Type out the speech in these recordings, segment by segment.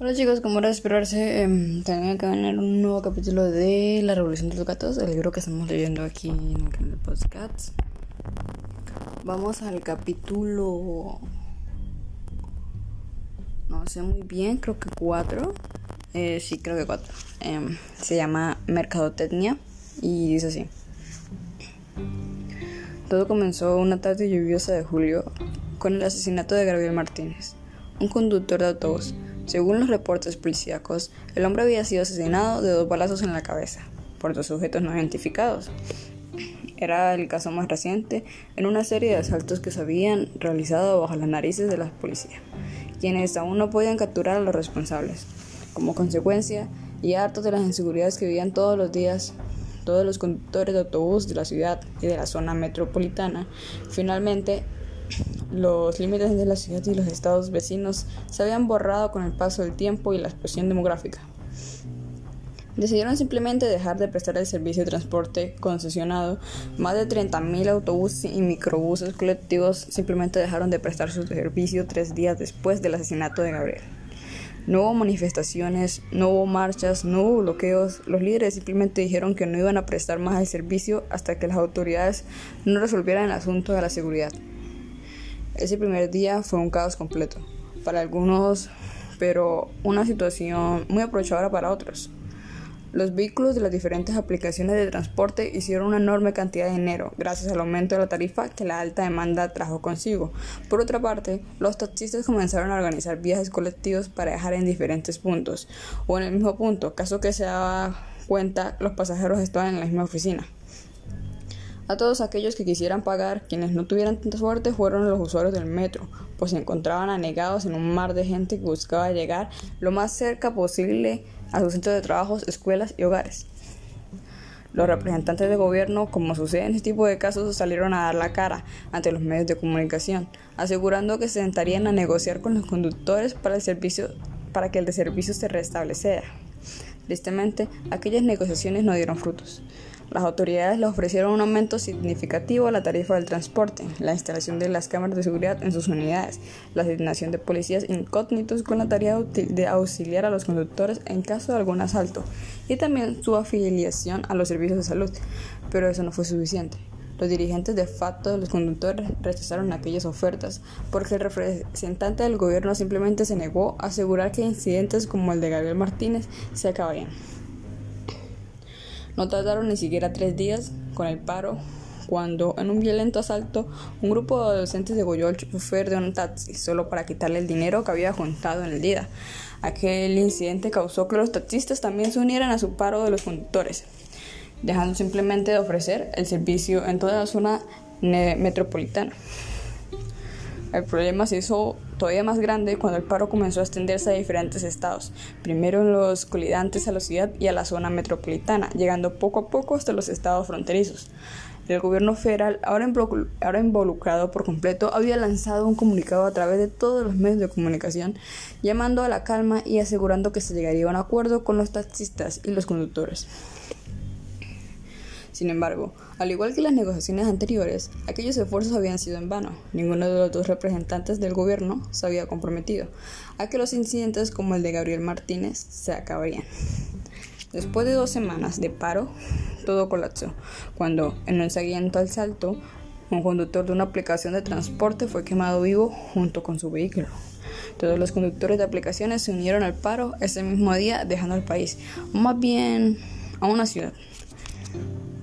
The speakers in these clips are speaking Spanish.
Hola chicos, como era de esperarse, eh, tengo que venir un nuevo capítulo de La Revolución de los Gatos, el libro que estamos leyendo aquí en el canal Podcast. Vamos al capítulo... No sé muy bien, creo que cuatro. Eh, sí, creo que cuatro. Em, se llama Mercadotecnia y dice así. Todo comenzó una tarde lluviosa de julio con el asesinato de Gabriel Martínez, un conductor de autobús según los reportes policíacos, el hombre había sido asesinado de dos balazos en la cabeza por dos sujetos no identificados. Era el caso más reciente en una serie de asaltos que se habían realizado bajo las narices de la policía, quienes aún no podían capturar a los responsables. Como consecuencia, y hartos de las inseguridades que vivían todos los días, todos los conductores de autobús de la ciudad y de la zona metropolitana, finalmente los límites de la ciudad y los estados vecinos se habían borrado con el paso del tiempo y la explosión demográfica. Decidieron simplemente dejar de prestar el servicio de transporte concesionado. Más de 30.000 autobuses y microbuses colectivos simplemente dejaron de prestar su servicio tres días después del asesinato de Gabriel. No hubo manifestaciones, no hubo marchas, no hubo bloqueos. Los líderes simplemente dijeron que no iban a prestar más el servicio hasta que las autoridades no resolvieran el asunto de la seguridad. Ese primer día fue un caos completo para algunos, pero una situación muy aprovechadora para otros. Los vehículos de las diferentes aplicaciones de transporte hicieron una enorme cantidad de dinero gracias al aumento de la tarifa que la alta demanda trajo consigo. Por otra parte, los taxistas comenzaron a organizar viajes colectivos para dejar en diferentes puntos o en el mismo punto, caso que se daba cuenta los pasajeros estaban en la misma oficina. A todos aquellos que quisieran pagar, quienes no tuvieran tanta suerte fueron los usuarios del metro, pues se encontraban anegados en un mar de gente que buscaba llegar lo más cerca posible a sus centros de trabajos, escuelas y hogares. Los representantes de gobierno, como sucede en este tipo de casos, salieron a dar la cara ante los medios de comunicación, asegurando que se sentarían a negociar con los conductores para, el servicio, para que el de servicio se restableciera. Tristemente, aquellas negociaciones no dieron frutos. Las autoridades le ofrecieron un aumento significativo a la tarifa del transporte, la instalación de las cámaras de seguridad en sus unidades, la asignación de policías incógnitos con la tarea de auxiliar a los conductores en caso de algún asalto y también su afiliación a los servicios de salud. Pero eso no fue suficiente. Los dirigentes de facto de los conductores rechazaron aquellas ofertas porque el representante del gobierno simplemente se negó a asegurar que incidentes como el de Gabriel Martínez se acabarían. No tardaron ni siquiera tres días con el paro cuando en un violento asalto un grupo de adolescentes degolló al chofer de un taxi solo para quitarle el dinero que había juntado en el día. Aquel incidente causó que los taxistas también se unieran a su paro de los conductores, dejando simplemente de ofrecer el servicio en toda la zona metropolitana. El problema se hizo todavía más grande cuando el paro comenzó a extenderse a diferentes estados, primero en los colidantes a la ciudad y a la zona metropolitana, llegando poco a poco hasta los estados fronterizos. El gobierno federal, ahora, involucrado por completo, había lanzado un comunicado a través de todos los medios de comunicación, llamando a la calma y asegurando que se llegaría a un acuerdo con los taxistas y los conductores. Sin embargo, al igual que las negociaciones anteriores, aquellos esfuerzos habían sido en vano. Ninguno de los dos representantes del gobierno se había comprometido a que los incidentes como el de Gabriel Martínez se acabarían. Después de dos semanas de paro, todo colapsó, cuando, en un seguimiento al salto, un conductor de una aplicación de transporte fue quemado vivo junto con su vehículo. Todos los conductores de aplicaciones se unieron al paro ese mismo día, dejando el país, más bien a una ciudad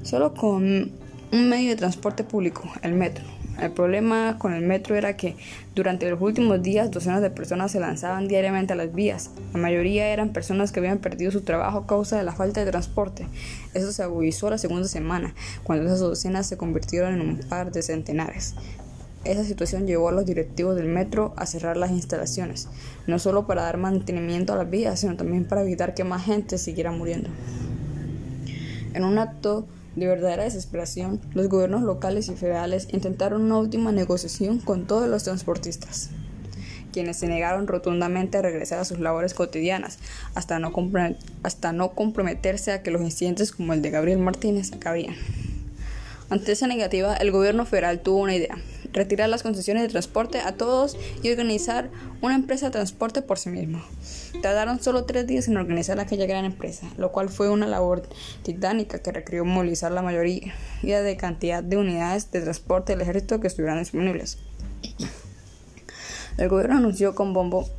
solo con un medio de transporte público, el metro. El problema con el metro era que durante los últimos días docenas de personas se lanzaban diariamente a las vías. La mayoría eran personas que habían perdido su trabajo a causa de la falta de transporte. Eso se agudizó la segunda semana, cuando esas docenas se convirtieron en un par de centenares. Esa situación llevó a los directivos del metro a cerrar las instalaciones, no solo para dar mantenimiento a las vías, sino también para evitar que más gente siguiera muriendo. En un acto de verdadera desesperación, los gobiernos locales y federales intentaron una última negociación con todos los transportistas, quienes se negaron rotundamente a regresar a sus labores cotidianas hasta no, hasta no comprometerse a que los incidentes como el de Gabriel Martínez acabarían. Ante esa negativa, el gobierno federal tuvo una idea, retirar las concesiones de transporte a todos y organizar una empresa de transporte por sí mismo. Tardaron solo tres días en organizar aquella gran empresa, lo cual fue una labor titánica que requirió movilizar la mayoría de cantidad de unidades de transporte del ejército que estuvieran disponibles. El gobierno anunció con bombo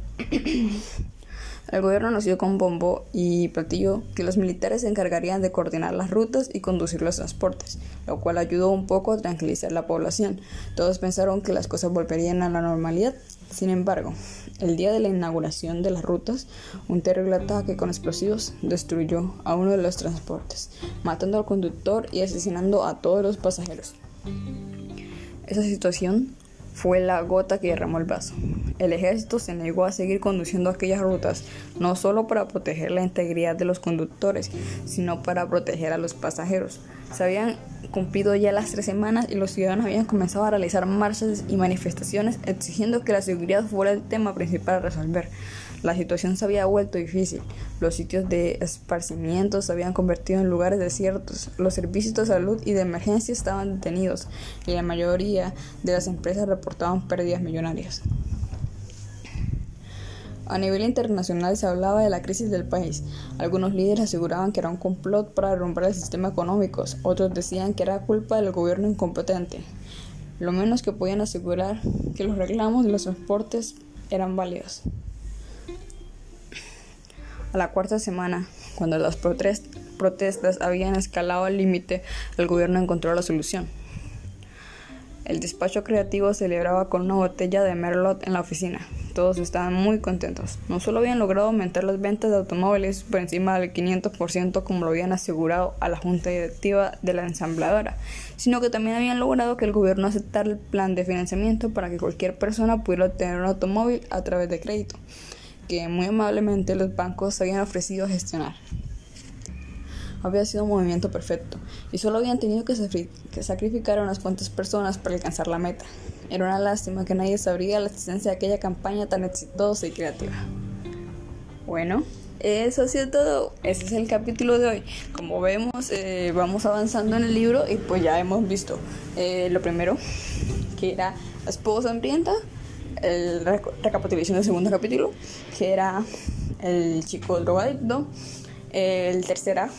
El gobierno anunció con bombo y platillo que los militares se encargarían de coordinar las rutas y conducir los transportes, lo cual ayudó un poco a tranquilizar la población. Todos pensaron que las cosas volverían a la normalidad. Sin embargo, el día de la inauguración de las rutas, un terrible ataque con explosivos destruyó a uno de los transportes, matando al conductor y asesinando a todos los pasajeros. Esa situación fue la gota que derramó el vaso. El ejército se negó a seguir conduciendo aquellas rutas, no solo para proteger la integridad de los conductores, sino para proteger a los pasajeros. Se habían cumplido ya las tres semanas y los ciudadanos habían comenzado a realizar marchas y manifestaciones exigiendo que la seguridad fuera el tema principal a resolver. La situación se había vuelto difícil. Los sitios de esparcimiento se habían convertido en lugares desiertos. Los servicios de salud y de emergencia estaban detenidos y la mayoría de las empresas reportaban pérdidas millonarias. A nivel internacional se hablaba de la crisis del país. Algunos líderes aseguraban que era un complot para derrumbar el sistema económico, otros decían que era culpa del gobierno incompetente. Lo menos que podían asegurar que los reclamos de los transportes eran válidos. A la cuarta semana, cuando las protestas habían escalado al límite, el gobierno encontró la solución. El despacho creativo celebraba con una botella de Merlot en la oficina. Todos estaban muy contentos. No solo habían logrado aumentar las ventas de automóviles por encima del 500% como lo habían asegurado a la junta directiva de la ensambladora, sino que también habían logrado que el gobierno aceptara el plan de financiamiento para que cualquier persona pudiera obtener un automóvil a través de crédito que muy amablemente los bancos habían ofrecido gestionar. Había sido un movimiento perfecto y solo habían tenido que, sacrificar a unas cuantas personas para alcanzar la meta. Era una lástima que nadie sabría la existencia de aquella campaña tan exitosa y creativa. Bueno, eso ha sido todo. Ese es el capítulo de hoy. Como vemos, eh, vamos avanzando en el libro y pues ya hemos visto eh, lo primero, que era la esposa hambrienta, el recapitulación del segundo capítulo, que era el chico drogadicto. El tercera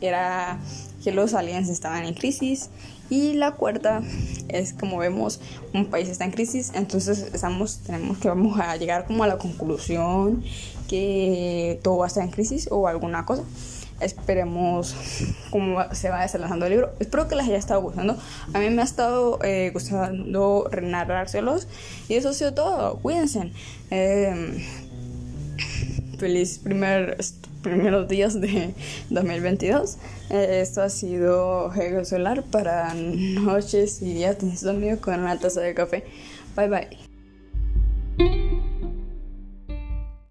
era que los aliens estaban en crisis. Y la cuarta es como vemos un país está en crisis, entonces estamos, tenemos que vamos a llegar como a la conclusión que todo va a estar en crisis o alguna cosa. Esperemos cómo se va desarrollando el libro. Espero que les haya estado gustando. A mí me ha estado eh, gustando narrárselos. Y eso ha sido todo. Cuídense. Em, feliz primer, primeros días de 2022. Eh, esto ha sido Juego Solar para noches y días de con una taza de café. Bye bye.